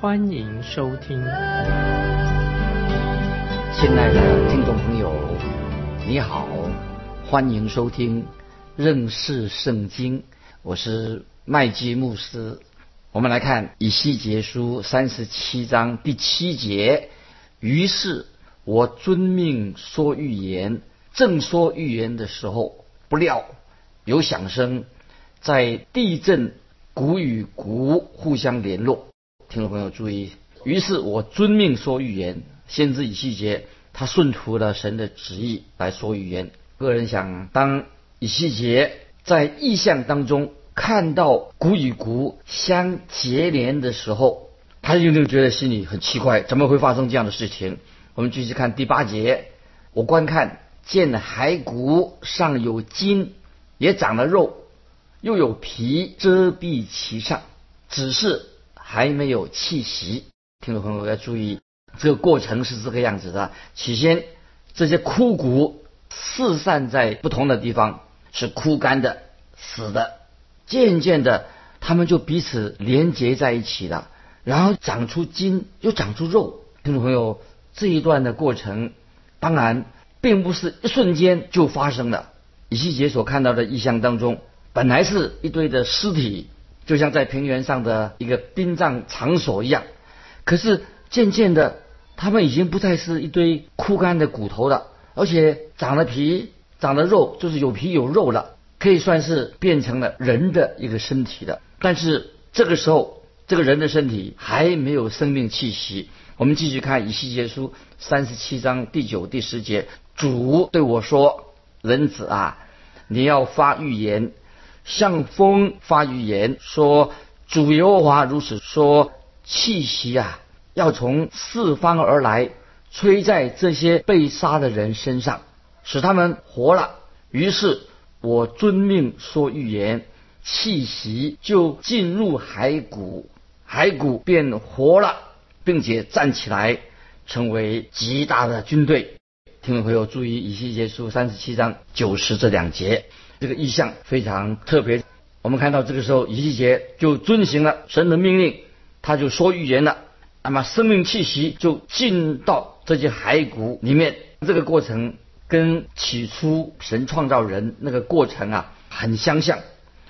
欢迎收听。亲爱的听众朋友，你好，欢迎收听认识圣经，我是麦基牧师。我们来看以西结书三十七章第七节，于是我遵命说预言。正说预言的时候，不料有响声，在地震，鼓与鼓互相联络。听众朋友注意，于是我遵命说预言。先知以西结，他顺服了神的旨意来说预言。个人想，当以西结在意象当中看到骨与骨相结连的时候，他有没有觉得心里很奇怪，怎么会发生这样的事情？我们继续看第八节，我观看。见骸骨上有筋，也长了肉，又有皮遮蔽其上，只是还没有气息。听众朋友要注意，这个过程是这个样子的：起先这些枯骨四散在不同的地方，是枯干的、死的；渐渐的，它们就彼此连结在一起了，然后长出筋，又长出肉。听众朋友，这一段的过程，当然。并不是一瞬间就发生的。以西结所看到的异象当中，本来是一堆的尸体，就像在平原上的一个殡葬场所一样。可是渐渐的，他们已经不再是一堆枯干的骨头了，而且长了皮、长了肉，就是有皮有肉了，可以算是变成了人的一个身体了。但是这个时候，这个人的身体还没有生命气息。我们继续看以西结书三十七章第九、第十节。主对我说：“人子啊，你要发预言，向风发预言，说主耶和华如此说：气息啊，要从四方而来，吹在这些被杀的人身上，使他们活了。于是我遵命说预言，气息就进入骸骨，骸骨便活了，并且站起来，成为极大的军队。”听众朋友注意，以西结书三十七章九十这两节，这个意象非常特别。我们看到这个时候，以西结就遵行了神的命令，他就说预言了。那么生命气息就进到这些骸骨里面。这个过程跟起初神创造人那个过程啊很相像。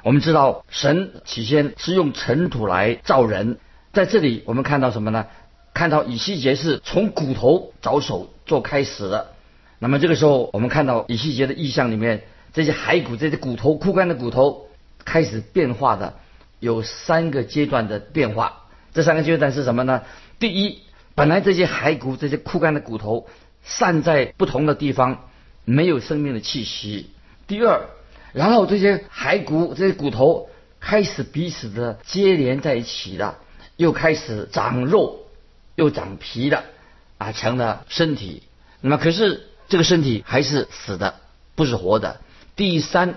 我们知道神起先是用尘土来造人，在这里我们看到什么呢？看到以西结是从骨头着手做开始的。那么这个时候，我们看到以西结的意象里面，这些骸骨、这些骨头、枯干的骨头开始变化的，有三个阶段的变化。这三个阶段是什么呢？第一，本来这些骸骨、这些枯干的骨头散在不同的地方，没有生命的气息。第二，然后这些骸骨、这些骨头开始彼此的接连在一起了，又开始长肉，又长皮了，啊，成了身体。那么可是。这个身体还是死的，不是活的。第三，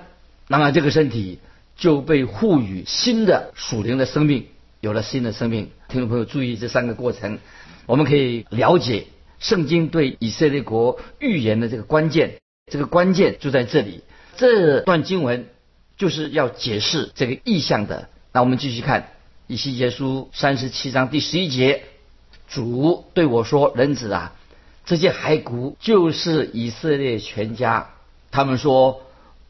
那么这个身体就被赋予新的属灵的生命，有了新的生命。听众朋友注意这三个过程，我们可以了解圣经对以色列国预言的这个关键。这个关键就在这里。这段经文就是要解释这个意象的。那我们继续看以西结书三十七章第十一节，主对我说：“人子啊。”这些骸骨就是以色列全家。他们说：“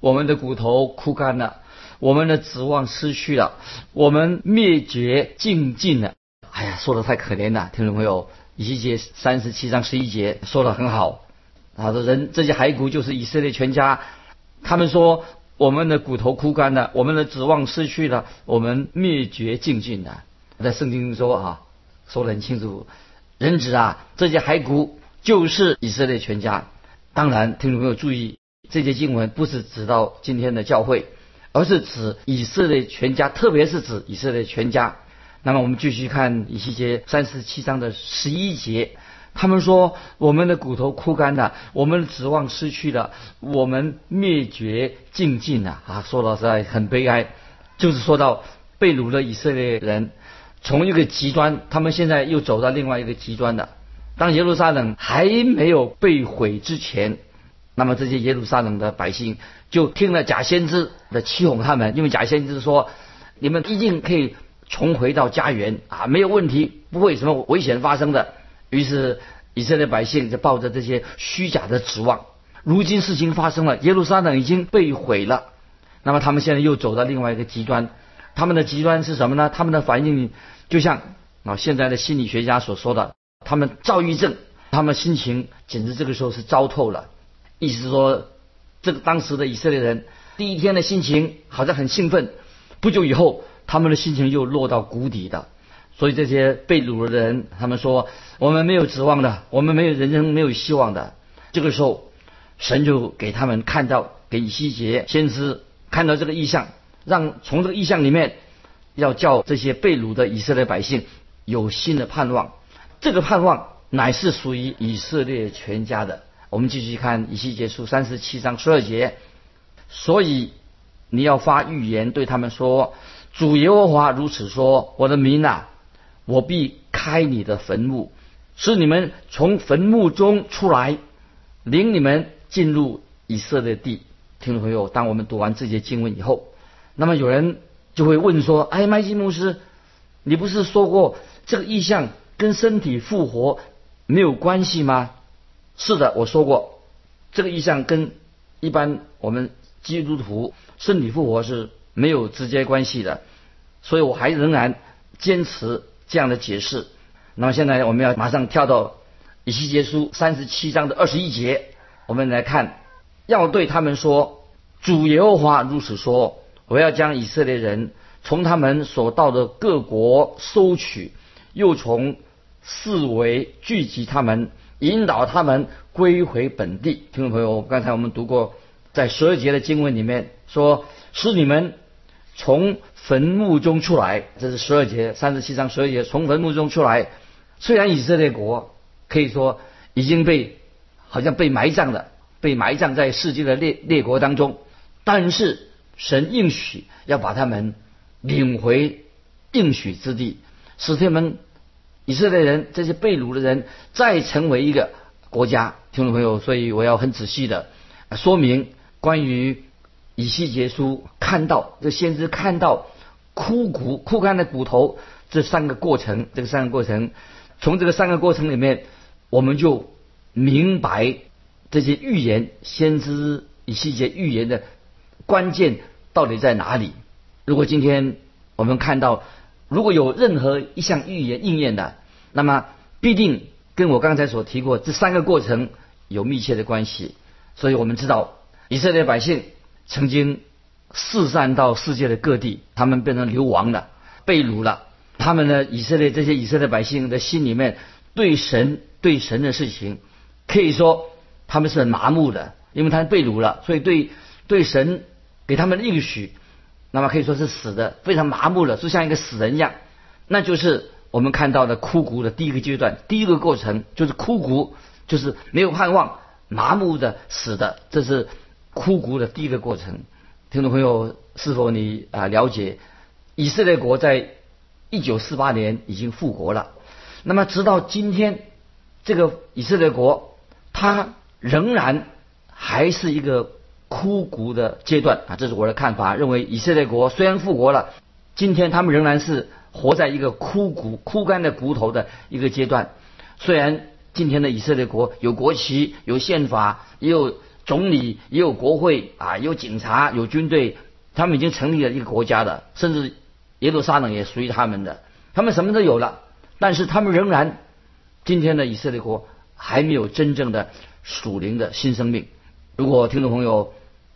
我们的骨头枯干了，我们的指望失去了，我们灭绝尽尽了。”哎呀，说的太可怜了，听众朋友。以西结三十七章十一节说的很好。他说：“人这些骸骨就是以色列全家。”他们说：“我们的骨头枯干了，我们的指望失去了，我们灭绝尽尽了。”在圣经中说啊，说的很清楚。人子啊，这些骸骨。就是以色列全家。当然，听众朋友注意，这些经文不是指到今天的教会，而是指以色列全家，特别是指以色列全家。那么我们继续看以西结三十七章的十一节，他们说我们的骨头枯干了，我们的指望失去了，我们灭绝尽尽了啊！说到实在很悲哀，就是说到被掳的以色列人从一个极端，他们现在又走到另外一个极端了。当耶路撒冷还没有被毁之前，那么这些耶路撒冷的百姓就听了假先知的欺哄他们，因为假先知说你们一定可以。重回到家园啊，没有问题，不会什么危险发生的。于是以色列百姓就抱着这些虚假的指望。如今事情发生了，耶路撒冷已经被毁了。那么他们现在又走到另外一个极端，他们的极端是什么呢？他们的反应就像啊现在的心理学家所说的，他们躁郁症，他们心情简直这个时候是糟透了。意思是说，这个当时的以色列人第一天的心情好像很兴奋，不久以后。他们的心情又落到谷底的，所以这些被掳的人，他们说我们没有指望的，我们没有人生没有希望的。这个时候，神就给他们看到，给以西结先知看到这个意象，让从这个意象里面，要叫这些被掳的以色列百姓有新的盼望。这个盼望乃是属于以色列全家的。我们继续看以西结书三十七章十二节，所以你要发预言对他们说。主耶和华如此说：“我的民啊，我必开你的坟墓，使你们从坟墓中出来，领你们进入以色列地。”听众朋友，当我们读完这节经文以后，那么有人就会问说：“哎，麦基牧师，你不是说过这个意象跟身体复活没有关系吗？”是的，我说过，这个意象跟一般我们基督徒身体复活是。没有直接关系的，所以我还仍然坚持这样的解释。那么现在我们要马上跳到以西结书三十七章的二十一节，我们来看，要对他们说：主耶和华如此说，我要将以色列人从他们所到的各国收取，又从四围聚集他们，引导他们归回本地。听众朋友，刚才我们读过在十二节的经文里面说，是你们。从坟墓中出来，这是十二节三十七章十二节。从坟墓中出来，虽然以色列国可以说已经被好像被埋葬了，被埋葬在世界的列列国当中，但是神应许要把他们领回应许之地，使他们以色列人这些被掳的人再成为一个国家。听众朋友，所以我要很仔细的说明关于。以西结书看到这先知看到枯骨枯干的骨头这三个过程，这个三个过程，从这个三个过程里面，我们就明白这些预言先知以西结预言的关键到底在哪里。如果今天我们看到如果有任何一项预言应验的，那么必定跟我刚才所提过这三个过程有密切的关系。所以我们知道以色列百姓。曾经四散到世界的各地，他们变成流亡了，被掳了。他们呢，以色列这些以色列百姓的心里面，对神对神的事情，可以说他们是很麻木的，因为他们被掳了，所以对对神给他们的应许，那么可以说是死的，非常麻木了，就像一个死人一样。那就是我们看到的枯骨的第一个阶段，第一个过程就是枯骨，就是没有盼望，麻木的死的，这是。枯骨的第一个过程，听众朋友，是否你啊了解？以色列国在一九四八年已经复国了，那么直到今天，这个以色列国它仍然还是一个枯骨的阶段啊，这是我的看法。认为以色列国虽然复国了，今天他们仍然是活在一个枯骨、枯干的骨头的一个阶段。虽然今天的以色列国有国旗、有宪法，也有。总理也有国会啊，有警察，有军队，他们已经成立了一个国家的，甚至耶路撒冷也属于他们的，他们什么都有了，但是他们仍然，今天的以色列国还没有真正的属灵的新生命。如果听众朋友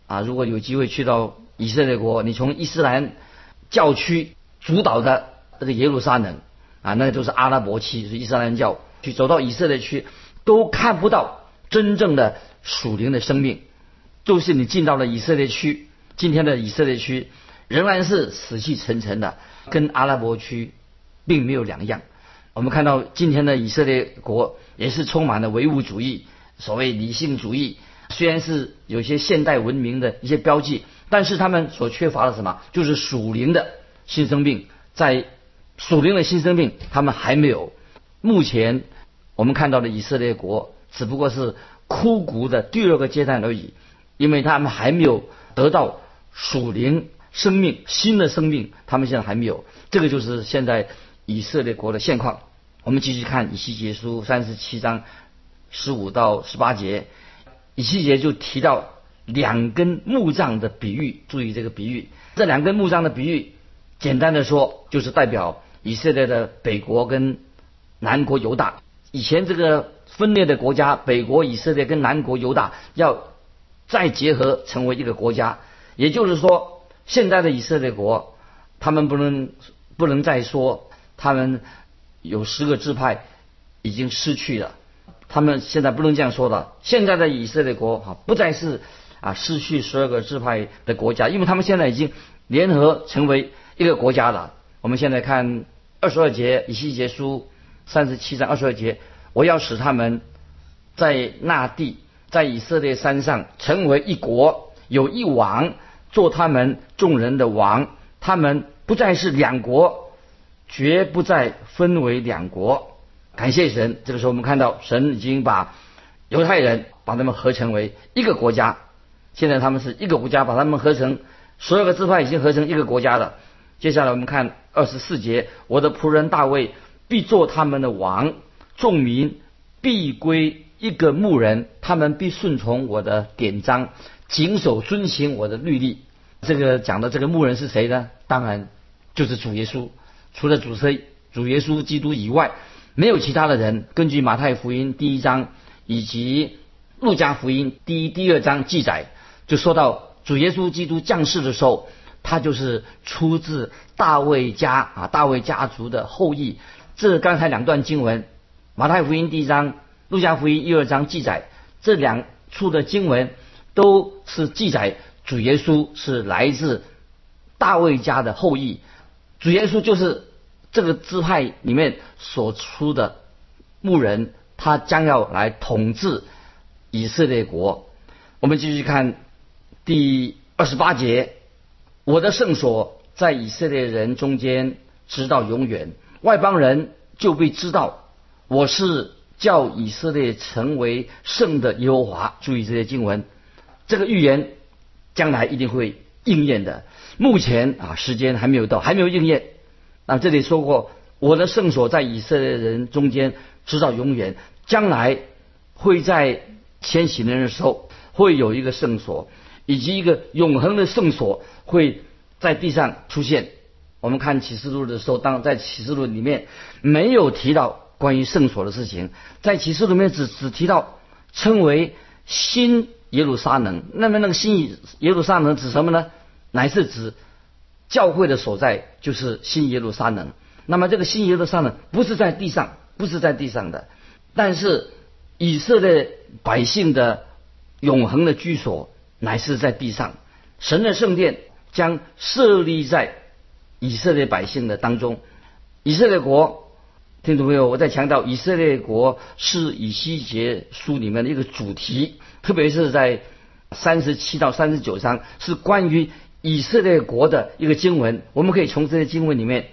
啊，如果有机会去到以色列国，你从伊斯兰教区主导的这个耶路撒冷啊，那就是阿拉伯区，是伊斯兰教，去走到以色列区，都看不到真正的。属灵的生命，就是你进到了以色列区，今天的以色列区仍然是死气沉沉的，跟阿拉伯区并没有两样。我们看到今天的以色列国也是充满了唯物主义，所谓理性主义，虽然是有些现代文明的一些标记，但是他们所缺乏的什么，就是属灵的新生命。在属灵的新生命，他们还没有。目前我们看到的以色列国只不过是枯骨的第二个阶段而已，因为他们还没有得到属灵生命新的生命，他们现在还没有。这个就是现在以色列国的现况。我们继续看以西结书三十七章十五到十八节，以西结就提到两根木杖的比喻。注意这个比喻，这两根木杖的比喻，简单的说就是代表以色列的北国跟南国犹大。以前这个分裂的国家，北国以色列跟南国犹大要再结合成为一个国家，也就是说，现在的以色列国，他们不能不能再说他们。有十个支派已经失去了，他们现在不能这样说的。现在的以色列国哈不再是啊失去十二个支派的国家，因为他们现在已经联合成为一个国家了。我们现在看二十二节以西结书三十七章二十二节，我要使他们在那地，在以色列山上成为一国，有一王做他们众人的王，他们不再是两国。绝不再分为两国。感谢神，这个时候我们看到神已经把犹太人把他们合成为一个国家。现在他们是一个国家，把他们合成所有的支派已经合成一个国家了。接下来我们看二十四节：我的仆人大卫必做他们的王，众民必归一个牧人，他们必顺从我的典章，谨守遵行我的律例。这个讲的这个牧人是谁呢？当然就是主耶稣。除了主车主耶稣基督以外，没有其他的人。根据马太福音第一章以及路加福音第一、第二章记载，就说到主耶稣基督降世的时候，他就是出自大卫家啊，大卫家族的后裔。这刚才两段经文，马太福音第一章、路加福音一二章记载，这两处的经文都是记载主耶稣是来自大卫家的后裔。主耶稣就是。这个支派里面所出的牧人，他将要来统治以色列国。我们继续看第二十八节：我的圣所在以色列人中间，直到永远。外邦人就被知道我是叫以色列成为圣的耶和华。注意这些经文，这个预言将来一定会应验的。目前啊，时间还没有到，还没有应验。那这里说过，我的圣所在以色列人中间，直到永远。将来会在千禧年的时候，会有一个圣所，以及一个永恒的圣所会在地上出现。我们看启示录的时候，当在启示录里面没有提到关于圣所的事情，在启示录里面只只提到称为新耶路撒冷。那么那个新耶路撒冷指什么呢？乃是指。教会的所在就是新耶路撒冷。那么这个新耶路撒冷不是在地上，不是在地上的，但是以色列百姓的永恒的居所乃是在地上。神的圣殿将设立在以色列百姓的当中。以色列国，听懂没有？我在强调，以色列国是以西结书里面的一个主题，特别是在三十七到三十九章是关于。以色列国的一个经文，我们可以从这些经文里面，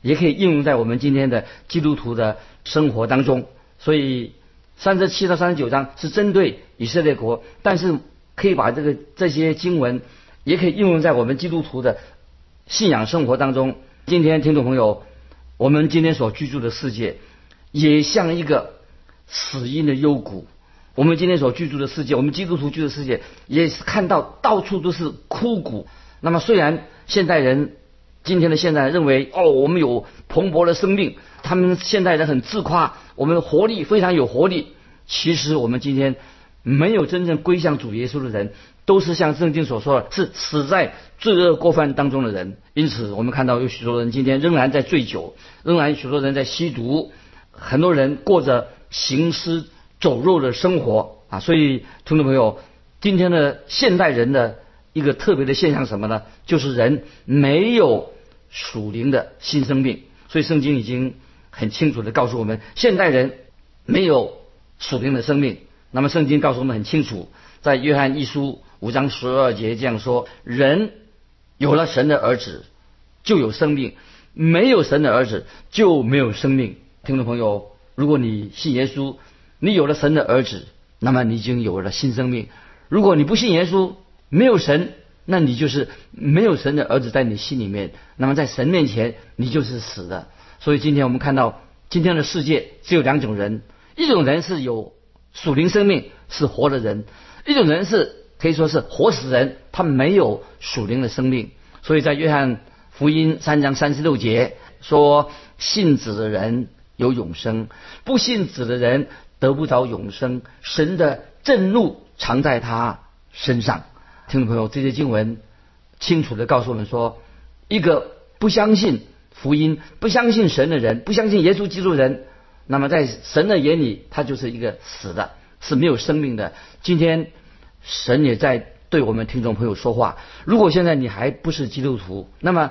也可以应用在我们今天的基督徒的生活当中。所以三十七到三十九章是针对以色列国，但是可以把这个这些经文也可以应用在我们基督徒的信仰生活当中。今天听众朋友，我们今天所居住的世界也像一个死荫的幽谷。我们今天所居住的世界，我们基督徒居住的世界，也是看到到处都是枯骨。那么，虽然现代人今天的现代认为哦，我们有蓬勃的生命，他们现代人很自夸，我们活力非常有活力。其实，我们今天没有真正归向主耶稣的人，都是像圣经所说的，是死在罪恶过犯当中的人。因此，我们看到有许多人今天仍然在醉酒，仍然许多人在吸毒，很多人过着行尸走肉的生活啊！所以，听众朋友，今天的现代人的。一个特别的现象什么呢？就是人没有属灵的新生命，所以圣经已经很清楚的告诉我们，现代人没有属灵的生命。那么圣经告诉我们很清楚，在约翰一书五章十二节这样说：人有了神的儿子，就有生命；没有神的儿子，就没有生命。听众朋友，如果你信耶稣，你有了神的儿子，那么你已经有了新生命；如果你不信耶稣，没有神，那你就是没有神的儿子在你心里面。那么在神面前，你就是死的。所以今天我们看到，今天的世界只有两种人：一种人是有属灵生命，是活的人；一种人是可以说是活死人，他没有属灵的生命。所以在约翰福音三章三十六节说：“信子的人有永生，不信子的人得不着永生。神的震怒藏在他身上。”听众朋友，这些经文清楚的告诉我们说，一个不相信福音、不相信神的人，不相信耶稣基督人，那么在神的眼里，他就是一个死的，是没有生命的。今天神也在对我们听众朋友说话。如果现在你还不是基督徒，那么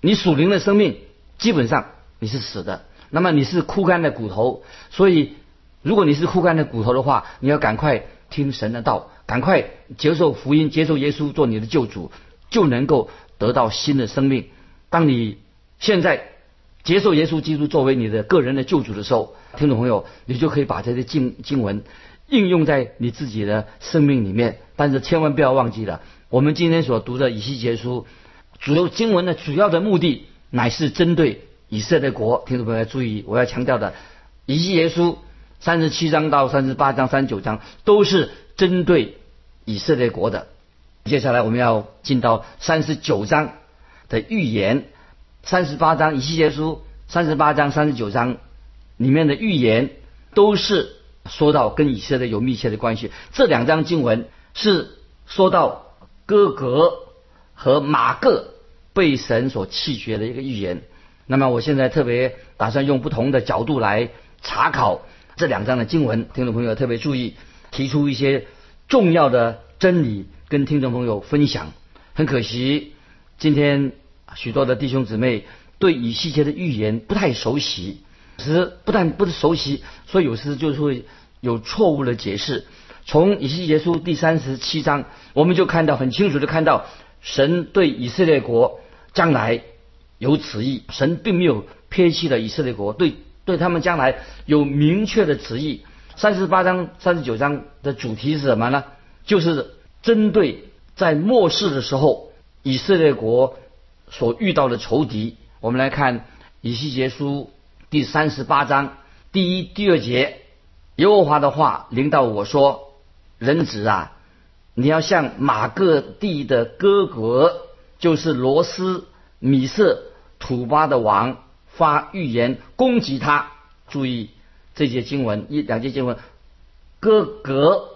你属灵的生命基本上你是死的，那么你是枯干的骨头。所以，如果你是枯干的骨头的话，你要赶快听神的道。赶快接受福音，接受耶稣做你的救主，就能够得到新的生命。当你现在接受耶稣基督作为你的个人的救主的时候，听众朋友，你就可以把这些经经文应用在你自己的生命里面。但是千万不要忘记了，我们今天所读的以西结书，主要经文的主要的目的乃是针对以色列国。听众朋友要注意，我要强调的，以西结书三十七章到三十八章、三十九章都是。针对以色列国的，接下来我们要进到三十九章的预言，三十八章以西结书三十八章三十九章里面的预言都是说到跟以色列有密切的关系。这两章经文是说到哥格和马各被神所弃绝的一个预言。那么我现在特别打算用不同的角度来查考这两章的经文，听众朋友特别注意。提出一些重要的真理跟听众朋友分享。很可惜，今天许多的弟兄姊妹对以西结的预言不太熟悉，其实不但不熟悉，所以有时就是会有错误的解释。从以西结书第三十七章，我们就看到很清楚的看到，神对以色列国将来有旨意，神并没有撇弃了以色列国，对对他们将来有明确的旨意。三十八章、三十九章的主题是什么呢？就是针对在末世的时候以色列国所遇到的仇敌。我们来看以西结书第三十八章第一、第二节，耶和华的话领导我说：“人子啊，你要向马各地的哥哥，就是罗斯、米色、土巴的王发预言，攻击他。注意。”这节经文一两节经文，哥格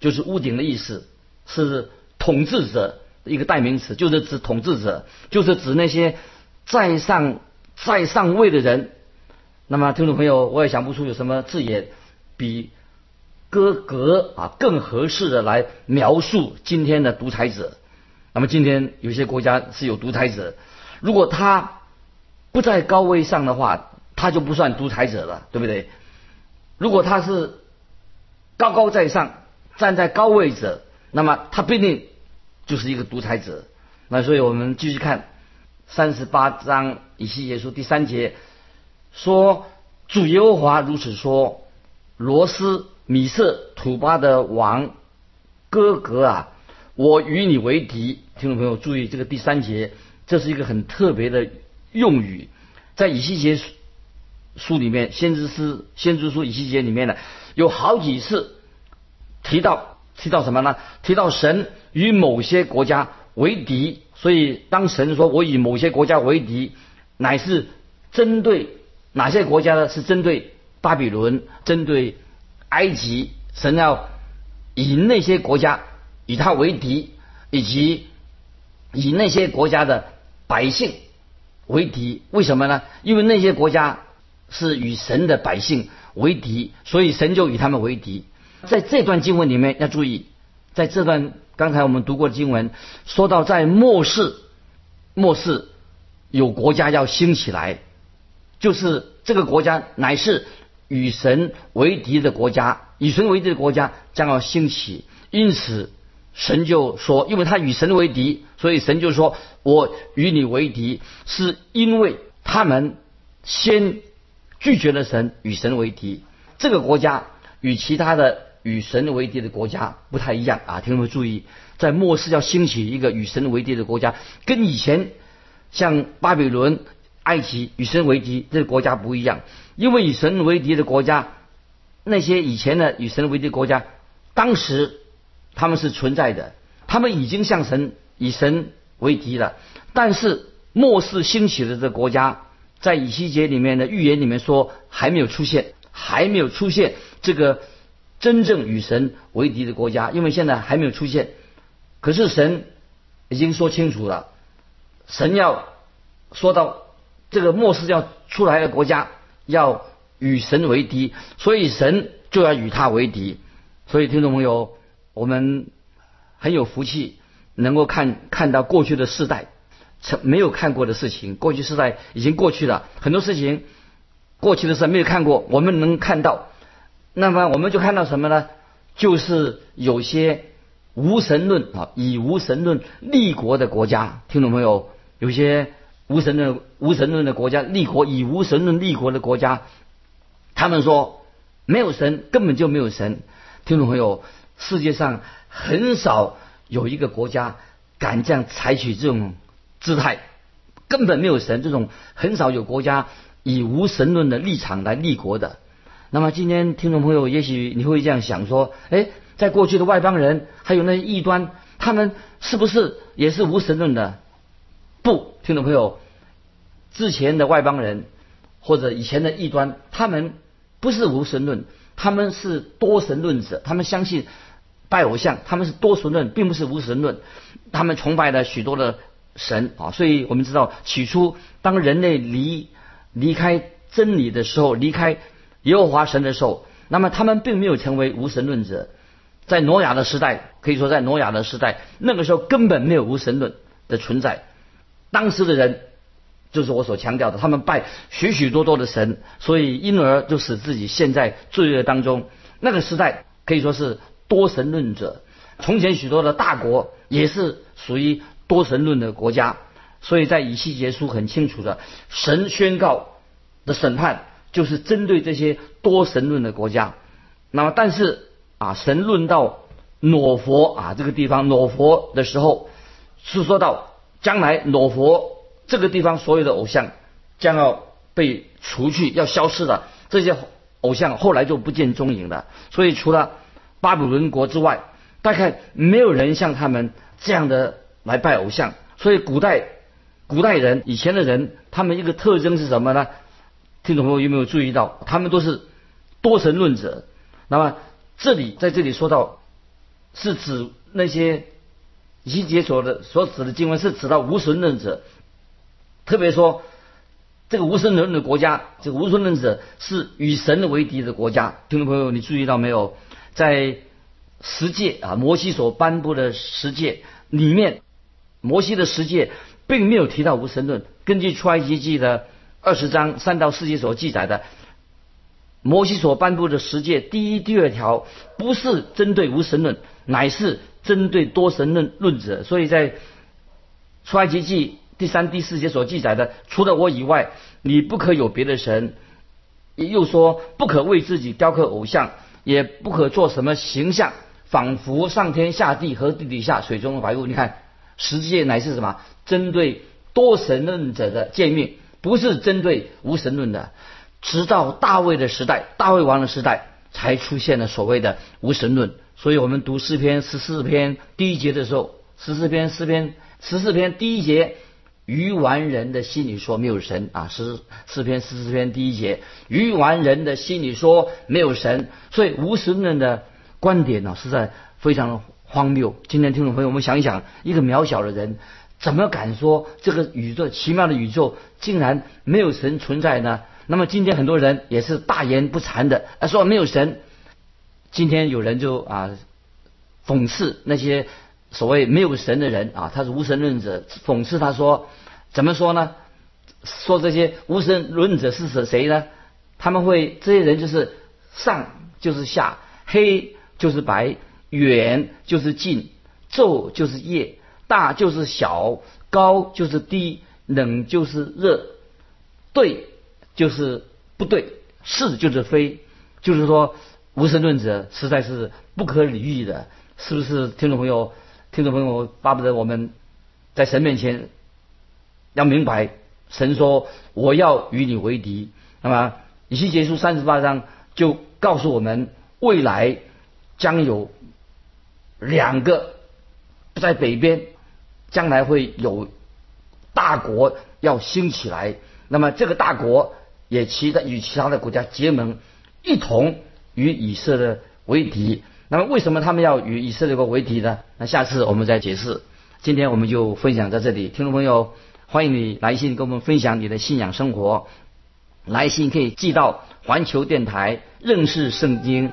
就是屋顶的意思，是统治者一个代名词，就是指统治者，就是指那些在上在上位的人。那么听众朋友，我也想不出有什么字眼比哥格啊更合适的来描述今天的独裁者。那么今天有些国家是有独裁者，如果他不在高位上的话，他就不算独裁者了，对不对？如果他是高高在上，站在高位者，那么他必定就是一个独裁者。那所以我们继续看三十八章以西结书第三节，说主耶和华如此说：罗斯、米色、土巴的王哥格啊，我与你为敌。听众朋友注意，这个第三节，这是一个很特别的用语，在以西结书。书里面，先知诗、先知书以西结里面呢，有好几次提到提到什么呢？提到神与某些国家为敌，所以当神说我与某些国家为敌，乃是针对哪些国家呢？是针对巴比伦、针对埃及，神要以那些国家与他为敌，以及以那些国家的百姓为敌。为什么呢？因为那些国家。是与神的百姓为敌，所以神就与他们为敌。在这段经文里面要注意，在这段刚才我们读过的经文说到，在末世，末世有国家要兴起来，就是这个国家乃是与神为敌的国家，与神为敌的国家将要兴起。因此，神就说，因为他与神为敌，所以神就说：“我与你为敌，是因为他们先拒绝了神，与神为敌。这个国家与其他的与神为敌的国家不太一样啊！听众们注意，在末世要兴起一个与神为敌的国家，跟以前像巴比伦。”埃及与神为敌，这个国家不一样，因为与神为敌的国家，那些以前的与神为敌国家，当时他们是存在的，他们已经向神以神为敌了。但是末世兴起的这个国家，在以西结里面的预言里面说还没有出现，还没有出现这个真正与神为敌的国家，因为现在还没有出现。可是神已经说清楚了，神要说到。这个末世要出来的国家要与神为敌，所以神就要与他为敌。所以听众朋友，我们很有福气，能够看看到过去的世代曾没有看过的事情。过去时代已经过去了很多事情，过去的事没有看过，我们能看到。那么我们就看到什么呢？就是有些无神论啊，以无神论立国的国家。听懂没有？有些。无神论、无神论的国家立国，以无神论立国的国家，他们说没有神，根本就没有神。听众朋友，世界上很少有一个国家敢这样采取这种姿态，根本没有神。这种很少有国家以无神论的立场来立国的。那么今天听众朋友，也许你会这样想说：，哎，在过去的外邦人，还有那些异端，他们是不是也是无神论的？不，听众朋友，之前的外邦人或者以前的异端，他们不是无神论，他们是多神论者，他们相信拜偶像，他们是多神论，并不是无神论，他们崇拜了许多的神啊。所以我们知道，起初当人类离离开真理的时候，离开耶和华神的时候，那么他们并没有成为无神论者。在挪亚的时代，可以说在挪亚的时代，那个时候根本没有无神论的存在。当时的人，就是我所强调的，他们拜许许多多的神，所以因而就使自己陷在罪恶当中。那个时代可以说是多神论者。从前许多的大国也是属于多神论的国家，所以在以西结书很清楚的，神宣告的审判就是针对这些多神论的国家。那么，但是啊，神论到挪佛啊这个地方挪佛的时候，是说到。将来裸佛这个地方所有的偶像将要被除去，要消失的这些偶像后来就不见踪影了。所以除了巴比伦国之外，大概没有人像他们这样的来拜偶像。所以古代古代人以前的人，他们一个特征是什么呢？听众朋友有没有注意到？他们都是多神论者。那么这里在这里说到，是指那些。以解所的所指的经文是指到无神论者，特别说这个无神论的国家，这个无神论者是与神为敌的国家。听众朋友，你注意到没有？在十诫啊，摩西所颁布的十诫里面，摩西的十诫并没有提到无神论。根据出埃及记的二十章三到四节所记载的，摩西所颁布的十诫第一、第二条不是针对无神论，乃是。针对多神论论者，所以在出埃及记第三、第四节所记载的，除了我以外，你不可有别的神。又说不可为自己雕刻偶像，也不可做什么形象，仿佛上天下地和地底下水中的百物。你看，十诫乃是什么？针对多神论者的诫命，不是针对无神论的。直到大卫的时代，大卫王的时代，才出现了所谓的无神论。所以我们读诗篇十四篇第一节的时候，十四篇诗篇十四篇第一节，愚顽人的心里说没有神啊，十四篇十四篇第一节，愚顽人的心里说没有神，所以无神论的观点呢，是在非常荒谬。今天听众朋友，我们想一想，一个渺小的人，怎么敢说这个宇宙奇妙的宇宙竟然没有神存在呢？那么今天很多人也是大言不惭的啊，说没有神。今天有人就啊讽刺那些所谓没有神的人啊，他是无神论者，讽刺他说怎么说呢？说这些无神论者是谁呢？他们会这些人就是上就是下，黑就是白，远就是近，昼就是夜，大就是小，高就是低，冷就是热，对就是不对，是就是非，就是说无神论者实在是不可理喻的，是不是？听众朋友，听众朋友，巴不得我们在神面前要明白，神说我要与你为敌，那么。以西结书三十八章就告诉我们，未来将有两个在北边，将来会有大国要兴起来。那么这个大国也其他与其他的国家结盟，一同与以色列为敌。那么为什么他们要与以色列国为敌呢？那下次我们再解释。今天我们就分享在这里，听众朋友，欢迎你来信跟我们分享你的信仰生活。来信可以寄到环球电台认识圣经